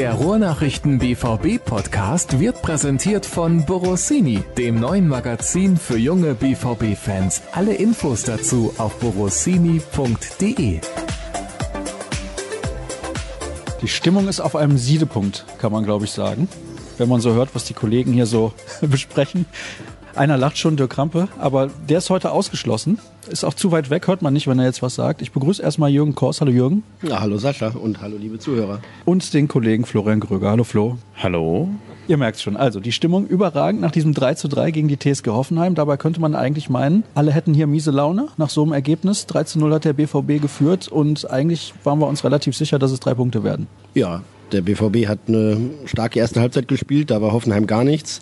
Der Ruhrnachrichten BVB Podcast wird präsentiert von Borossini, dem neuen Magazin für junge BVB Fans. Alle Infos dazu auf borossini.de. Die Stimmung ist auf einem Siedepunkt, kann man glaube ich sagen. Wenn man so hört, was die Kollegen hier so besprechen. Einer lacht schon, Dirk Krampe, aber der ist heute ausgeschlossen. Ist auch zu weit weg, hört man nicht, wenn er jetzt was sagt. Ich begrüße erstmal Jürgen Kors. Hallo Jürgen. Ja, hallo Sascha und hallo liebe Zuhörer. Und den Kollegen Florian Gröger. Hallo Flo. Hallo. Ihr merkt schon, also die Stimmung überragend nach diesem 3 zu 3 gegen die TSG Hoffenheim. Dabei könnte man eigentlich meinen, alle hätten hier miese Laune nach so einem Ergebnis. 3 zu 0 hat der BVB geführt und eigentlich waren wir uns relativ sicher, dass es drei Punkte werden. Ja, der BVB hat eine starke erste Halbzeit gespielt, da war Hoffenheim gar nichts.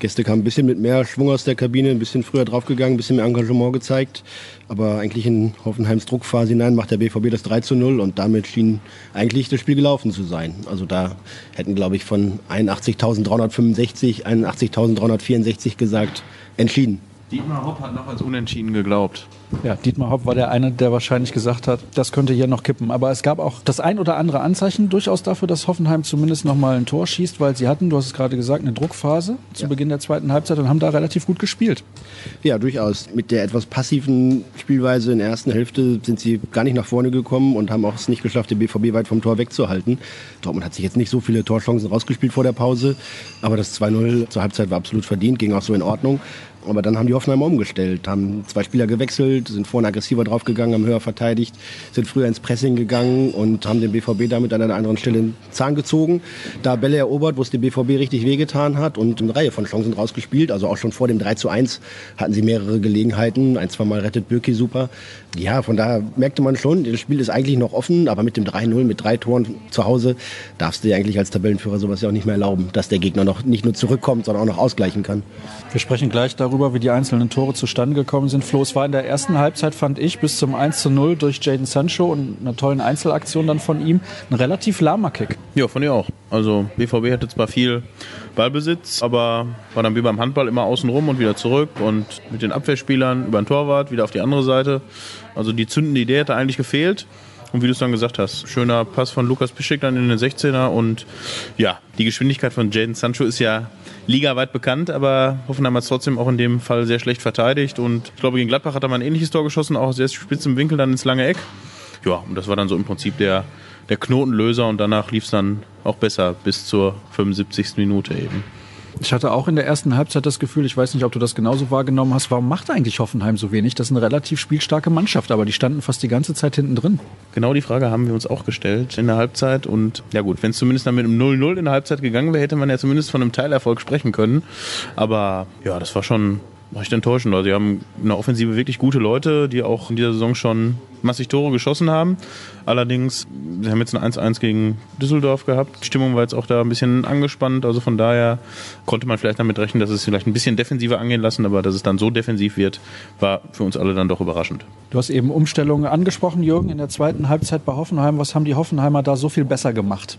Gäste kamen ein bisschen mit mehr Schwung aus der Kabine, ein bisschen früher draufgegangen, ein bisschen mehr Engagement gezeigt. Aber eigentlich in Hoffenheims Druckphase hinein macht der BVB das 3 zu 0 und damit schien eigentlich das Spiel gelaufen zu sein. Also da hätten, glaube ich, von 81.365, 81.364 gesagt, entschieden. Dietmar Hopp hat noch als unentschieden geglaubt. Ja, Dietmar Hopp war der eine, der wahrscheinlich gesagt hat, das könnte hier noch kippen. Aber es gab auch das ein oder andere Anzeichen durchaus dafür, dass Hoffenheim zumindest noch mal ein Tor schießt, weil sie hatten, du hast es gerade gesagt, eine Druckphase zu ja. Beginn der zweiten Halbzeit und haben da relativ gut gespielt. Ja, durchaus. Mit der etwas passiven Spielweise in der ersten Hälfte sind sie gar nicht nach vorne gekommen und haben auch es nicht geschafft, den BVB weit vom Tor wegzuhalten. Dortmund hat sich jetzt nicht so viele Torchancen rausgespielt vor der Pause, aber das 2-0 zur Halbzeit war absolut verdient, ging auch so in Ordnung. Aber dann haben die Hoffenheimer umgestellt, haben zwei Spieler gewechselt, sind vorne aggressiver draufgegangen, haben höher verteidigt, sind früher ins Pressing gegangen und haben den BVB damit an einer anderen Stelle den Zahn gezogen. Da Bälle erobert, wo es dem BVB richtig wehgetan hat und eine Reihe von Chancen rausgespielt. Also auch schon vor dem 3 zu 1 hatten sie mehrere Gelegenheiten. Ein, zwei Mal rettet Birki super. Ja, von daher merkte man schon, das Spiel ist eigentlich noch offen, aber mit dem 3-0, mit drei Toren zu Hause, darfst du dir eigentlich als Tabellenführer sowas ja auch nicht mehr erlauben, dass der Gegner noch nicht nur zurückkommt, sondern auch noch ausgleichen kann. Wir sprechen gleich darüber, wie die einzelnen Tore zustande gekommen sind. Flo, es war in der ersten Halbzeit, fand ich, bis zum 1 zu 0 durch Jaden Sancho und einer tollen Einzelaktion dann von ihm, ein relativ lahmer Kick. Ja, fand ich auch. Also BVB hatte zwar viel Ballbesitz, aber war dann wie beim Handball immer außen rum und wieder zurück und mit den Abwehrspielern über den Torwart wieder auf die andere Seite. Also die zündende Idee hätte eigentlich gefehlt. Und wie du es dann gesagt hast, schöner Pass von Lukas Piszczek dann in den 16er und ja, die Geschwindigkeit von Jaden Sancho ist ja ligaweit bekannt, aber Hoffenheim hat es trotzdem auch in dem Fall sehr schlecht verteidigt. Und ich glaube, gegen Gladbach hat er mal ein ähnliches Tor geschossen, auch sehr spitz im Winkel, dann ins lange Eck. Ja, und das war dann so im Prinzip der, der Knotenlöser und danach lief es dann auch besser bis zur 75. Minute eben. Ich hatte auch in der ersten Halbzeit das Gefühl, ich weiß nicht, ob du das genauso wahrgenommen hast, warum macht eigentlich Hoffenheim so wenig? Das ist eine relativ spielstarke Mannschaft, aber die standen fast die ganze Zeit hinten drin. Genau die Frage haben wir uns auch gestellt in der Halbzeit. Und ja gut, wenn es zumindest dann mit einem 0-0 in der Halbzeit gegangen wäre, hätte man ja zumindest von einem Teilerfolg sprechen können. Aber ja, das war schon recht enttäuschend. Also, sie haben in der Offensive wirklich gute Leute, die auch in dieser Saison schon massig Tore geschossen haben. Allerdings, sie haben jetzt ein 1-1 gegen Düsseldorf gehabt. Die Stimmung war jetzt auch da ein bisschen angespannt. Also von daher konnte man vielleicht damit rechnen, dass es vielleicht ein bisschen defensiver angehen lassen, aber dass es dann so defensiv wird, war für uns alle dann doch überraschend. Du hast eben Umstellungen angesprochen, Jürgen, in der zweiten Halbzeit bei Hoffenheim. Was haben die Hoffenheimer da so viel besser gemacht?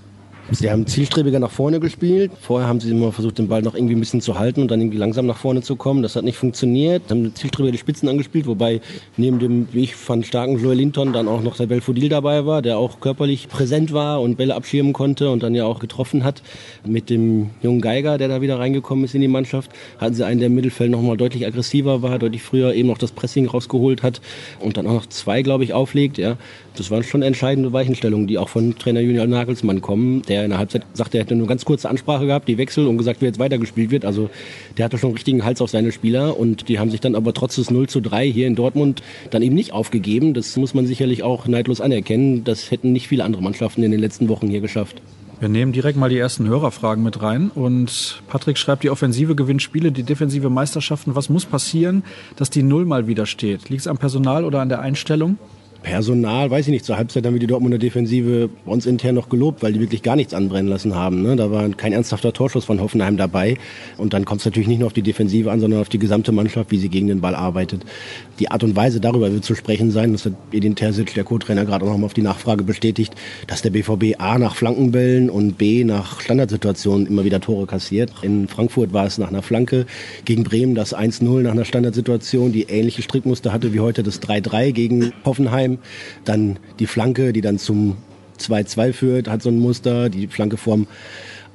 Sie haben zielstrebiger nach vorne gespielt. Vorher haben sie immer versucht, den Ball noch irgendwie ein bisschen zu halten und dann irgendwie langsam nach vorne zu kommen. Das hat nicht funktioniert. Haben zielstrebiger die Spitzen angespielt, wobei neben dem, wie ich fand, starken Joel Linton dann auch noch der Belfodil dabei war, der auch körperlich präsent war und Bälle abschirmen konnte und dann ja auch getroffen hat. Mit dem jungen Geiger, der da wieder reingekommen ist in die Mannschaft, hatten sie einen, der im Mittelfeld noch mal deutlich aggressiver war, deutlich früher eben noch das Pressing rausgeholt hat und dann auch noch zwei, glaube ich, auflegt. Ja. Das waren schon entscheidende Weichenstellungen, die auch von Trainer Junior Nagelsmann kommen, der in der Halbzeit sagte, er hätte nur ganz kurze Ansprache gehabt, die Wechsel und gesagt, wie jetzt weitergespielt wird. Also der hatte schon einen richtigen Hals auf seine Spieler und die haben sich dann aber trotz des 0 zu 3 hier in Dortmund dann eben nicht aufgegeben. Das muss man sicherlich auch neidlos anerkennen. Das hätten nicht viele andere Mannschaften in den letzten Wochen hier geschafft. Wir nehmen direkt mal die ersten Hörerfragen mit rein. Und Patrick schreibt, die Offensive gewinnt Spiele, die defensive Meisterschaften. Was muss passieren, dass die Null mal wieder steht? Liegt es am Personal oder an der Einstellung? Personal, weiß ich nicht, zur Halbzeit haben wir die Dortmunder Defensive bei uns intern noch gelobt, weil die wirklich gar nichts anbrennen lassen haben. Ne? Da war kein ernsthafter Torschuss von Hoffenheim dabei. Und dann kommt es natürlich nicht nur auf die Defensive an, sondern auf die gesamte Mannschaft, wie sie gegen den Ball arbeitet. Die Art und Weise, darüber wird zu sprechen sein, das hat Edin Terzic, der Co-Trainer, gerade auch nochmal auf die Nachfrage bestätigt, dass der BVB A nach Flankenbällen und B nach Standardsituationen immer wieder Tore kassiert. In Frankfurt war es nach einer Flanke, gegen Bremen das 1-0 nach einer Standardsituation, die ähnliche Strickmuster hatte wie heute das 3-3 gegen Hoffenheim. Dann die Flanke, die dann zum 2-2 führt, hat so ein Muster, die Flanke vorm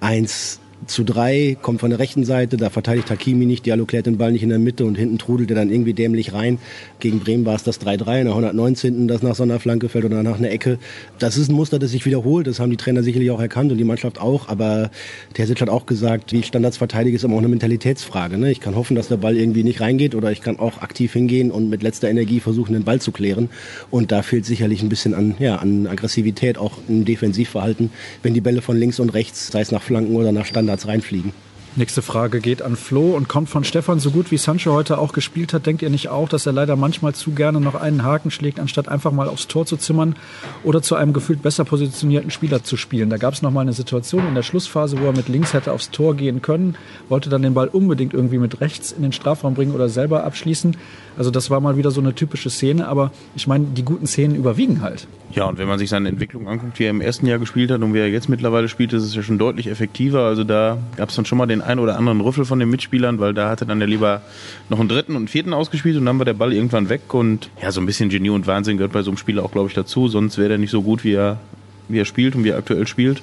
1 zu drei, kommt von der rechten Seite, da verteidigt Hakimi nicht, Diallo klärt den Ball nicht in der Mitte und hinten trudelt er dann irgendwie dämlich rein. Gegen Bremen war es das 3-3, in der 119. das nach so einer Flanke fällt oder nach einer Ecke. Das ist ein Muster, das sich wiederholt, das haben die Trainer sicherlich auch erkannt und die Mannschaft auch, aber Terzic hat auch gesagt, wie Standards verteidige ist immer auch eine Mentalitätsfrage. Ne? Ich kann hoffen, dass der Ball irgendwie nicht reingeht oder ich kann auch aktiv hingehen und mit letzter Energie versuchen, den Ball zu klären und da fehlt sicherlich ein bisschen an, ja, an Aggressivität, auch im Defensivverhalten, wenn die Bälle von links und rechts, sei es nach Flanken oder nach Standards Standards reinfliegen. Nächste Frage geht an Flo und kommt von Stefan. So gut wie Sancho heute auch gespielt hat, denkt ihr nicht auch, dass er leider manchmal zu gerne noch einen Haken schlägt, anstatt einfach mal aufs Tor zu zimmern oder zu einem gefühlt besser positionierten Spieler zu spielen? Da gab es noch mal eine Situation in der Schlussphase, wo er mit links hätte aufs Tor gehen können, wollte dann den Ball unbedingt irgendwie mit rechts in den Strafraum bringen oder selber abschließen. Also das war mal wieder so eine typische Szene, aber ich meine, die guten Szenen überwiegen halt. Ja, und wenn man sich seine Entwicklung anguckt, wie er im ersten Jahr gespielt hat und wie er jetzt mittlerweile spielt, ist es ja schon deutlich effektiver. Also da gab es dann schon mal den einen oder anderen Rüffel von den Mitspielern, weil da hatte dann der lieber noch einen dritten und einen vierten ausgespielt und dann war der Ball irgendwann weg. Und ja, so ein bisschen Genie und Wahnsinn gehört bei so einem Spieler auch, glaube ich, dazu. Sonst wäre der nicht so gut, wie er, wie er spielt und wie er aktuell spielt.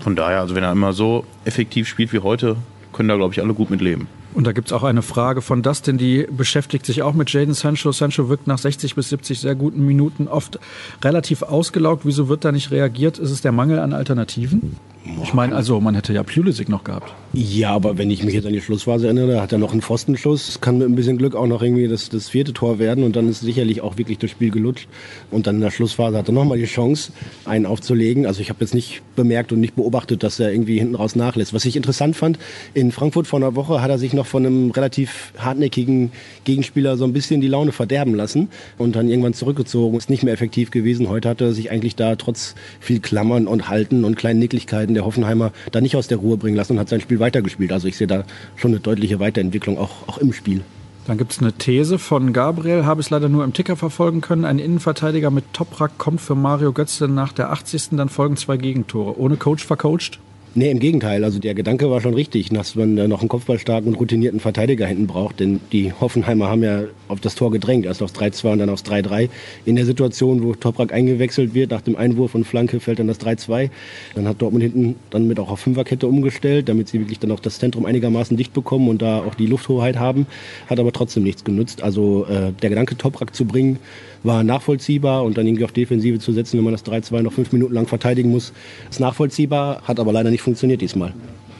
Von daher, also wenn er immer so effektiv spielt wie heute, können da, glaube ich, alle gut mit leben. Und da gibt's auch eine Frage von Dustin, die beschäftigt sich auch mit Jaden Sancho. Sancho wirkt nach 60 bis 70 sehr guten Minuten oft relativ ausgelaugt. Wieso wird da nicht reagiert? Ist es der Mangel an Alternativen? Ich meine, also man hätte ja Pulisic noch gehabt. Ja, aber wenn ich mich jetzt an die Schlussphase erinnere, hat er noch einen Pfostenschuss. Kann mit ein bisschen Glück auch noch irgendwie das, das vierte Tor werden und dann ist sicherlich auch wirklich das Spiel gelutscht. Und dann in der Schlussphase hat er nochmal die Chance, einen aufzulegen. Also ich habe jetzt nicht bemerkt und nicht beobachtet, dass er irgendwie hinten raus nachlässt. Was ich interessant fand, in Frankfurt vor einer Woche hat er sich noch von einem relativ hartnäckigen Gegenspieler so ein bisschen die Laune verderben lassen und dann irgendwann zurückgezogen. Ist nicht mehr effektiv gewesen. Heute hat er sich eigentlich da trotz viel Klammern und Halten und kleinen Nicklichkeiten der Hoffenheimer da nicht aus der Ruhe bringen lassen und hat sein Spiel weitergespielt. Also ich sehe da schon eine deutliche Weiterentwicklung auch, auch im Spiel. Dann gibt es eine These von Gabriel, habe es leider nur im Ticker verfolgen können. Ein Innenverteidiger mit Toprak kommt für Mario Götze nach der 80. Dann folgen zwei Gegentore. Ohne Coach vercoacht? Nee, im Gegenteil. Also der Gedanke war schon richtig, dass man noch einen kopfballstarken und routinierten Verteidiger hinten braucht. Denn die Hoffenheimer haben ja auf das Tor gedrängt. Erst aufs 3-2 und dann aufs 3-3. In der Situation, wo Toprak eingewechselt wird, nach dem Einwurf und Flanke fällt dann das 3-2. Dann hat Dortmund hinten dann mit auch auf Fünferkette umgestellt, damit sie wirklich dann auch das Zentrum einigermaßen dicht bekommen und da auch die Lufthoheit haben. Hat aber trotzdem nichts genutzt. Also äh, der Gedanke, Toprak zu bringen, war nachvollziehbar und dann irgendwie auf Defensive zu setzen, wenn man das 3-2 noch fünf Minuten lang verteidigen muss, ist nachvollziehbar, hat aber leider nicht funktioniert diesmal.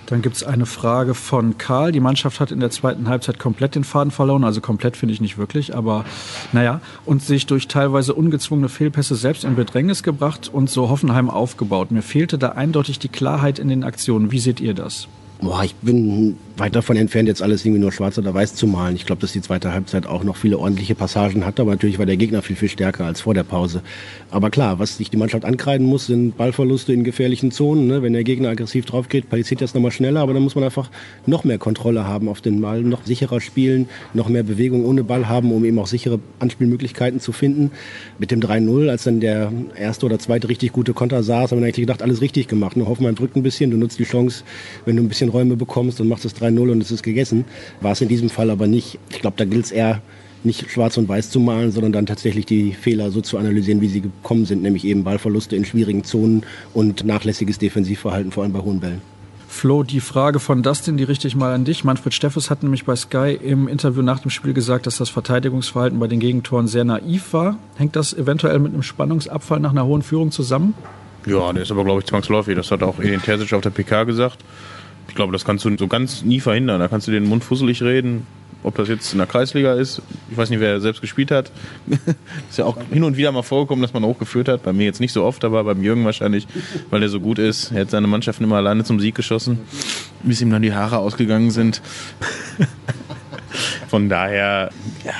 Dann gibt es eine Frage von Karl. Die Mannschaft hat in der zweiten Halbzeit komplett den Faden verloren. Also komplett finde ich nicht wirklich, aber naja. Und sich durch teilweise ungezwungene Fehlpässe selbst in Bedrängnis gebracht und so Hoffenheim aufgebaut. Mir fehlte da eindeutig die Klarheit in den Aktionen. Wie seht ihr das? Boah, ich bin weit davon entfernt, jetzt alles irgendwie nur schwarz oder weiß zu malen. Ich glaube, dass die zweite Halbzeit auch noch viele ordentliche Passagen hatte, aber natürlich war der Gegner viel, viel stärker als vor der Pause. Aber klar, was sich die Mannschaft ankreiden muss, sind Ballverluste in gefährlichen Zonen. Ne? Wenn der Gegner aggressiv drauf geht, passiert das nochmal schneller, aber dann muss man einfach noch mehr Kontrolle haben auf den Ball, noch sicherer spielen, noch mehr Bewegung ohne Ball haben, um eben auch sichere Anspielmöglichkeiten zu finden. Mit dem 3-0, als dann der erste oder zweite richtig gute Konter saß, haben wir eigentlich gedacht, alles richtig gemacht. Nur Hoffmann drückt ein bisschen, du nutzt die Chance, wenn du ein bisschen Räume bekommst und machst das 3-0 und es ist gegessen. War es in diesem Fall aber nicht. Ich glaube, da gilt es eher, nicht schwarz und weiß zu malen, sondern dann tatsächlich die Fehler so zu analysieren, wie sie gekommen sind, nämlich eben Ballverluste in schwierigen Zonen und nachlässiges Defensivverhalten, vor allem bei hohen Bällen. Flo, die Frage von Dustin, die richte ich mal an dich. Manfred Steffes hat nämlich bei Sky im Interview nach dem Spiel gesagt, dass das Verteidigungsverhalten bei den Gegentoren sehr naiv war. Hängt das eventuell mit einem Spannungsabfall nach einer hohen Führung zusammen? Ja, der ist aber, glaube ich, zwangsläufig. Das hat auch Edin Terzic auf der PK gesagt. Ich glaube, das kannst du so ganz nie verhindern. Da kannst du den Mund fusselig reden. Ob das jetzt in der Kreisliga ist, ich weiß nicht, wer selbst gespielt hat. ist ja auch hin und wieder mal vorgekommen, dass man hochgeführt hat. Bei mir jetzt nicht so oft, aber beim Jürgen wahrscheinlich, weil er so gut ist. Er hat seine Mannschaften immer alleine zum Sieg geschossen, bis ihm dann die Haare ausgegangen sind. Von daher, ja,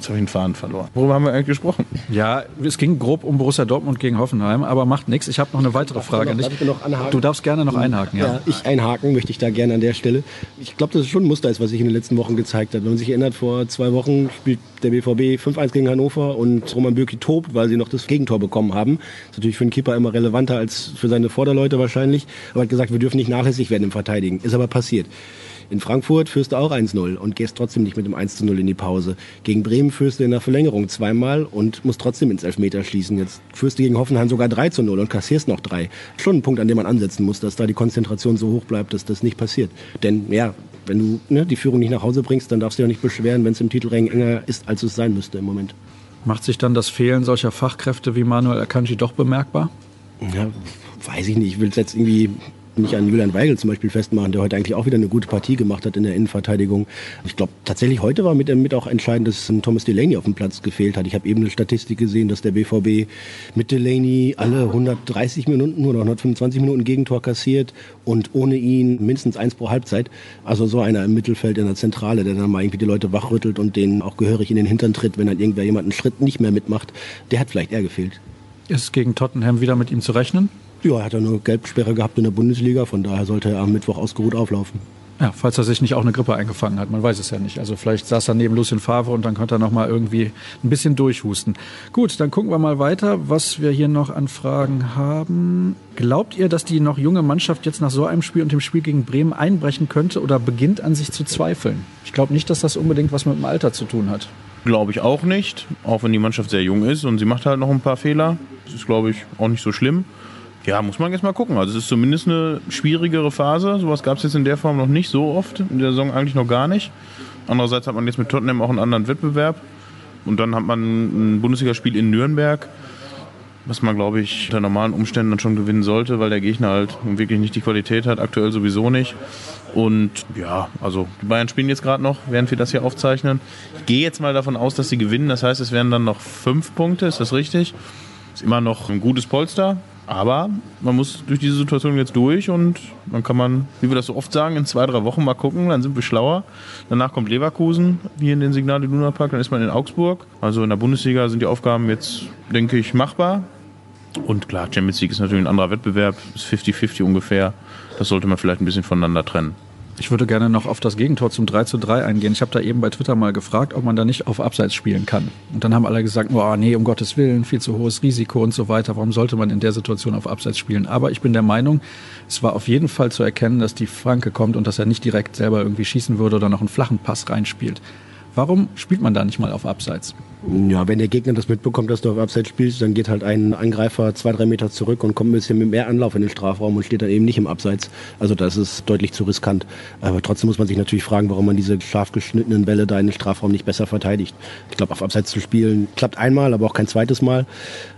Jetzt habe ich den Faden verloren. Worüber haben wir eigentlich gesprochen? Ja, es ging grob um Borussia Dortmund gegen Hoffenheim, aber macht nichts. Ich habe noch eine weitere Frage an dich. Du darfst gerne noch einhaken. Ja. ja, ich einhaken möchte ich da gerne an der Stelle. Ich glaube, dass es schon ein Muster ist, was sich in den letzten Wochen gezeigt hat. Wenn man sich erinnert, vor zwei Wochen spielt der BVB 5-1 gegen Hannover und Roman Bürki tobt, weil sie noch das Gegentor bekommen haben. Das ist natürlich für einen Keeper immer relevanter als für seine Vorderleute wahrscheinlich. Aber er hat gesagt, wir dürfen nicht nachlässig werden im Verteidigen. Ist aber passiert. In Frankfurt führst du auch 1-0 und gehst trotzdem nicht mit dem 1-0 in die Pause. Gegen Bremen führst du in der Verlängerung zweimal und musst trotzdem ins Elfmeter schließen. Jetzt führst du gegen Hoffenheim sogar 3-0 und kassierst noch drei. Schon ein Punkt, an dem man ansetzen muss, dass da die Konzentration so hoch bleibt, dass das nicht passiert. Denn ja, wenn du ne, die Führung nicht nach Hause bringst, dann darfst du ja nicht beschweren, wenn es im Titelring enger ist, als es sein müsste im Moment. Macht sich dann das Fehlen solcher Fachkräfte wie Manuel Akanji doch bemerkbar? Ja, weiß ich nicht. Ich will es jetzt irgendwie nicht an Julian Weigel zum Beispiel festmachen, der heute eigentlich auch wieder eine gute Partie gemacht hat in der Innenverteidigung. Ich glaube, tatsächlich heute war mit, mit auch entscheidend, dass Thomas Delaney auf dem Platz gefehlt hat. Ich habe eben eine Statistik gesehen, dass der BVB mit Delaney alle 130 Minuten oder 125 Minuten Gegentor kassiert und ohne ihn mindestens eins pro Halbzeit. Also so einer im Mittelfeld in der Zentrale, der dann mal irgendwie die Leute wachrüttelt und denen auch gehörig in den Hintern tritt, wenn dann irgendwer jemand einen Schritt nicht mehr mitmacht, der hat vielleicht eher gefehlt. Ist gegen Tottenham wieder mit ihm zu rechnen? Ja, er hat ja nur Gelbsperre gehabt in der Bundesliga, von daher sollte er am Mittwoch ausgeruht auflaufen. Ja, falls er sich nicht auch eine Grippe eingefangen hat, man weiß es ja nicht. Also vielleicht saß er neben Lucien Favre und dann konnte er noch mal irgendwie ein bisschen durchhusten. Gut, dann gucken wir mal weiter, was wir hier noch an Fragen haben. Glaubt ihr, dass die noch junge Mannschaft jetzt nach so einem Spiel und dem Spiel gegen Bremen einbrechen könnte oder beginnt an sich zu zweifeln? Ich glaube nicht, dass das unbedingt was mit dem Alter zu tun hat. Glaube ich auch nicht, auch wenn die Mannschaft sehr jung ist und sie macht halt noch ein paar Fehler. Das ist, glaube ich, auch nicht so schlimm. Ja, muss man jetzt mal gucken. Also es ist zumindest eine schwierigere Phase. Sowas gab es jetzt in der Form noch nicht so oft. In der Saison eigentlich noch gar nicht. Andererseits hat man jetzt mit Tottenham auch einen anderen Wettbewerb. Und dann hat man ein Bundesligaspiel in Nürnberg, was man, glaube ich, unter normalen Umständen dann schon gewinnen sollte, weil der Gegner halt wirklich nicht die Qualität hat, aktuell sowieso nicht. Und ja, also die Bayern spielen jetzt gerade noch, während wir das hier aufzeichnen. Ich gehe jetzt mal davon aus, dass sie gewinnen. Das heißt, es wären dann noch fünf Punkte, ist das richtig? Ist immer noch ein gutes Polster. Aber man muss durch diese Situation jetzt durch und dann kann man, wie wir das so oft sagen, in zwei, drei Wochen mal gucken, dann sind wir schlauer. Danach kommt Leverkusen hier in den Signal Iduna Park, dann ist man in Augsburg. Also in der Bundesliga sind die Aufgaben jetzt, denke ich, machbar. Und klar, Champions League ist natürlich ein anderer Wettbewerb, ist 50-50 ungefähr. Das sollte man vielleicht ein bisschen voneinander trennen. Ich würde gerne noch auf das Gegentor zum 3 zu 3 eingehen. Ich habe da eben bei Twitter mal gefragt, ob man da nicht auf Abseits spielen kann. Und dann haben alle gesagt, oh nee, um Gottes Willen, viel zu hohes Risiko und so weiter. Warum sollte man in der Situation auf Abseits spielen? Aber ich bin der Meinung, es war auf jeden Fall zu erkennen, dass die Franke kommt und dass er nicht direkt selber irgendwie schießen würde oder noch einen flachen Pass reinspielt. Warum spielt man da nicht mal auf Abseits? Ja, wenn der Gegner das mitbekommt, dass du auf Abseits spielst, dann geht halt ein Angreifer zwei, drei Meter zurück und kommt ein bisschen mit mehr Anlauf in den Strafraum und steht dann eben nicht im Abseits. Also das ist deutlich zu riskant. Aber trotzdem muss man sich natürlich fragen, warum man diese scharf geschnittenen Bälle da in den Strafraum nicht besser verteidigt. Ich glaube, auf Abseits zu spielen klappt einmal, aber auch kein zweites Mal.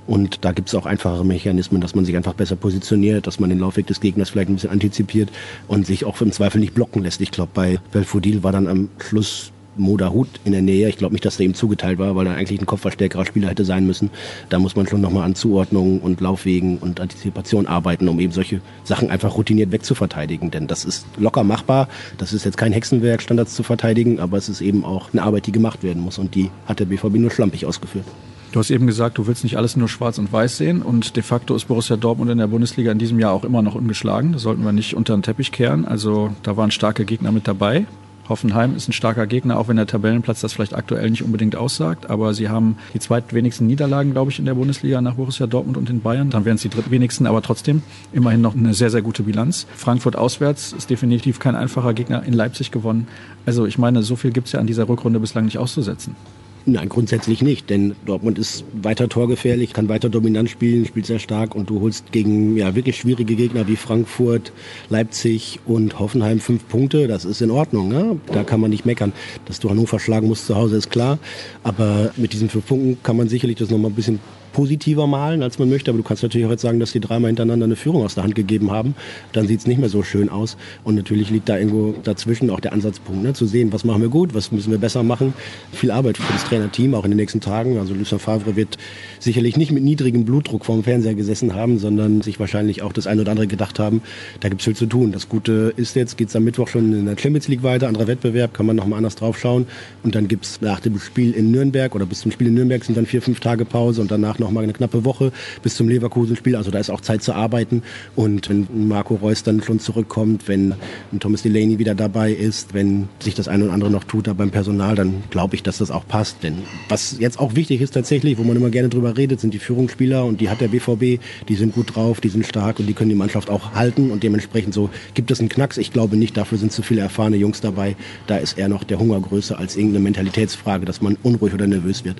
Und da gibt es auch einfachere Mechanismen, dass man sich einfach besser positioniert, dass man den Laufweg des Gegners vielleicht ein bisschen antizipiert und sich auch im Zweifel nicht blocken lässt. Ich glaube, bei Belfodil war dann am Schluss Moderhut in der Nähe. Ich glaube nicht, dass der ihm zugeteilt war, weil er eigentlich ein kopfverstärkerer Spieler hätte sein müssen. Da muss man schon nochmal an Zuordnung und Laufwegen und Antizipation arbeiten, um eben solche Sachen einfach routiniert wegzuverteidigen. Denn das ist locker machbar. Das ist jetzt kein Hexenwerk, Standards zu verteidigen, aber es ist eben auch eine Arbeit, die gemacht werden muss. Und die hat der BVB nur schlampig ausgeführt. Du hast eben gesagt, du willst nicht alles nur schwarz und weiß sehen und de facto ist Borussia Dortmund in der Bundesliga in diesem Jahr auch immer noch ungeschlagen. Das sollten wir nicht unter den Teppich kehren. Also da waren starke Gegner mit dabei. Hoffenheim ist ein starker Gegner, auch wenn der Tabellenplatz das vielleicht aktuell nicht unbedingt aussagt. Aber sie haben die zweitwenigsten Niederlagen, glaube ich, in der Bundesliga nach Borussia Dortmund und den Bayern. Dann wären es die drittwenigsten, aber trotzdem immerhin noch eine sehr, sehr gute Bilanz. Frankfurt auswärts ist definitiv kein einfacher Gegner. In Leipzig gewonnen. Also ich meine, so viel gibt es ja an dieser Rückrunde bislang nicht auszusetzen. Nein, grundsätzlich nicht, denn Dortmund ist weiter torgefährlich, kann weiter dominant spielen, spielt sehr stark und du holst gegen ja, wirklich schwierige Gegner wie Frankfurt, Leipzig und Hoffenheim fünf Punkte. Das ist in Ordnung, ne? da kann man nicht meckern. Dass du Hannover schlagen musst zu Hause ist klar, aber mit diesen fünf Punkten kann man sicherlich das nochmal ein bisschen positiver malen, als man möchte. Aber du kannst natürlich auch jetzt sagen, dass die dreimal hintereinander eine Führung aus der Hand gegeben haben. Dann sieht es nicht mehr so schön aus. Und natürlich liegt da irgendwo dazwischen auch der Ansatzpunkt, ne? zu sehen, was machen wir gut, was müssen wir besser machen. Viel Arbeit für das Trainerteam, auch in den nächsten Tagen. Also Lucien Favre wird sicherlich nicht mit niedrigem Blutdruck vorm Fernseher gesessen haben, sondern sich wahrscheinlich auch das eine oder andere gedacht haben, da gibt es viel zu tun. Das Gute ist jetzt, geht es am Mittwoch schon in der Champions League weiter, anderer Wettbewerb, kann man nochmal anders drauf schauen. Und dann gibt es nach dem Spiel in Nürnberg oder bis zum Spiel in Nürnberg sind dann vier, fünf Tage Pause und danach noch mal eine knappe Woche bis zum Leverkusen-Spiel. Also da ist auch Zeit zu arbeiten. Und wenn Marco Reus dann schon zurückkommt, wenn Thomas Delaney wieder dabei ist, wenn sich das eine oder andere noch tut da beim Personal, dann glaube ich, dass das auch passt. Denn was jetzt auch wichtig ist tatsächlich, wo man immer gerne drüber redet, sind die Führungsspieler und die hat der BVB. Die sind gut drauf, die sind stark und die können die Mannschaft auch halten und dementsprechend so gibt es einen Knacks. Ich glaube nicht, dafür sind zu viele erfahrene Jungs dabei. Da ist eher noch der Hunger größer als irgendeine Mentalitätsfrage, dass man unruhig oder nervös wird.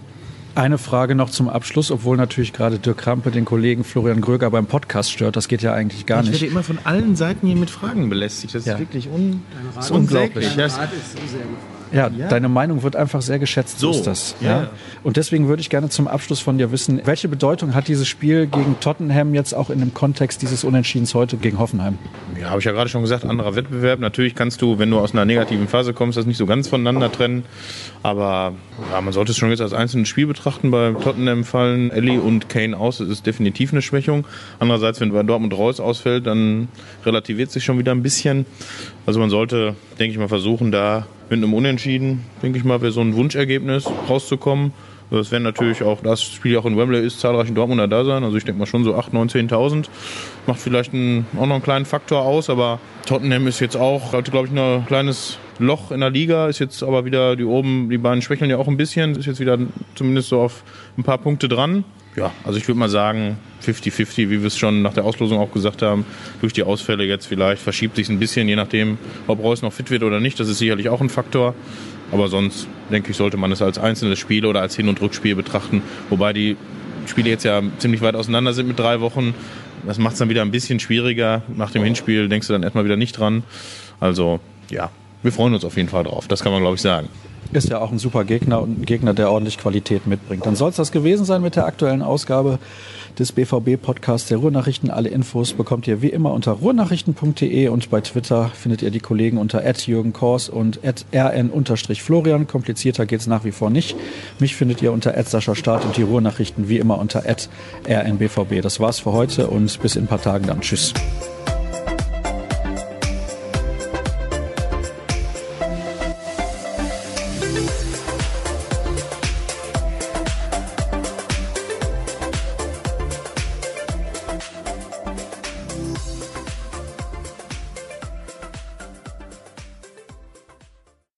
Eine Frage noch zum Abschluss, obwohl natürlich gerade Dirk Krampe den Kollegen Florian Gröger beim Podcast stört. Das geht ja eigentlich gar nicht. Ich werde immer von allen Seiten hier mit Fragen belästigt. Das Ja. ist wirklich un das ist unglaublich. unsäglich. Das, Ja, deine Meinung wird einfach sehr geschätzt. So, So, ist das. ja. Ja. Und deswegen würde ich gerne zum Abschluss von dir wissen, welche Bedeutung hat dieses Spiel gegen Tottenham jetzt auch in dem Kontext dieses Unentschiedens heute gegen Hoffenheim? Ja, habe ich ja gerade schon gesagt, anderer Wettbewerb. Natürlich kannst du, wenn du aus einer negativen Phase kommst, das nicht so ganz voneinander trennen. Aber ja, man sollte es schon jetzt als einzelnes Spiel betrachten. Bei Tottenham fallen Ellie und Kane aus. Das ist definitiv eine Schwächung. Andererseits, wenn bei Dortmund Reus ausfällt, dann relativiert sich schon wieder ein bisschen. Also man sollte, denke ich mal, versuchen, da mit einem Unentschieden, denke ich mal, wäre so ein Wunschergebnis rauszukommen. Das werden natürlich auch, das Spiel auch in Wembley ist, zahlreiche Dortmunder da sein. Also ich denke mal schon so 8.000, 9.000, 10.000. Macht vielleicht einen, auch noch einen kleinen Faktor aus, aber Tottenham ist jetzt auch, hatte glaube ich ein kleines Loch in der Liga, ist jetzt aber wieder, die oben, die beiden schwächeln ja auch ein bisschen, ist jetzt wieder zumindest so auf ein paar Punkte dran. Ja, also ich würde mal sagen 50-50, wie wir es schon nach der Auslosung auch gesagt haben. Durch die Ausfälle jetzt vielleicht verschiebt sich ein bisschen, je nachdem, ob Reus noch fit wird oder nicht. Das ist sicherlich auch ein Faktor. Aber sonst, denke ich, sollte man es als einzelnes Spiel oder als Hin- und Rückspiel betrachten. Wobei die Spiele jetzt ja ziemlich weit auseinander sind mit drei Wochen. Das macht es dann wieder ein bisschen schwieriger. Nach dem Hinspiel denkst du dann erstmal wieder nicht dran. Also, ja, wir freuen uns auf jeden Fall drauf. Das kann man, glaube ich, sagen. Ist ja auch ein super Gegner und ein Gegner, der ordentlich Qualität mitbringt. Dann soll es das gewesen sein mit der aktuellen Ausgabe des BVB-Podcasts der Ruhrnachrichten. Alle Infos bekommt ihr wie immer unter ruhrnachrichten.de und bei Twitter findet ihr die Kollegen unter Jürgen Kors und rn-florian. Komplizierter geht's nach wie vor nicht. Mich findet ihr unter Sascha Staat und die Ruhrnachrichten wie immer unter rnbvb. Das war's für heute und bis in ein paar Tagen dann. Tschüss.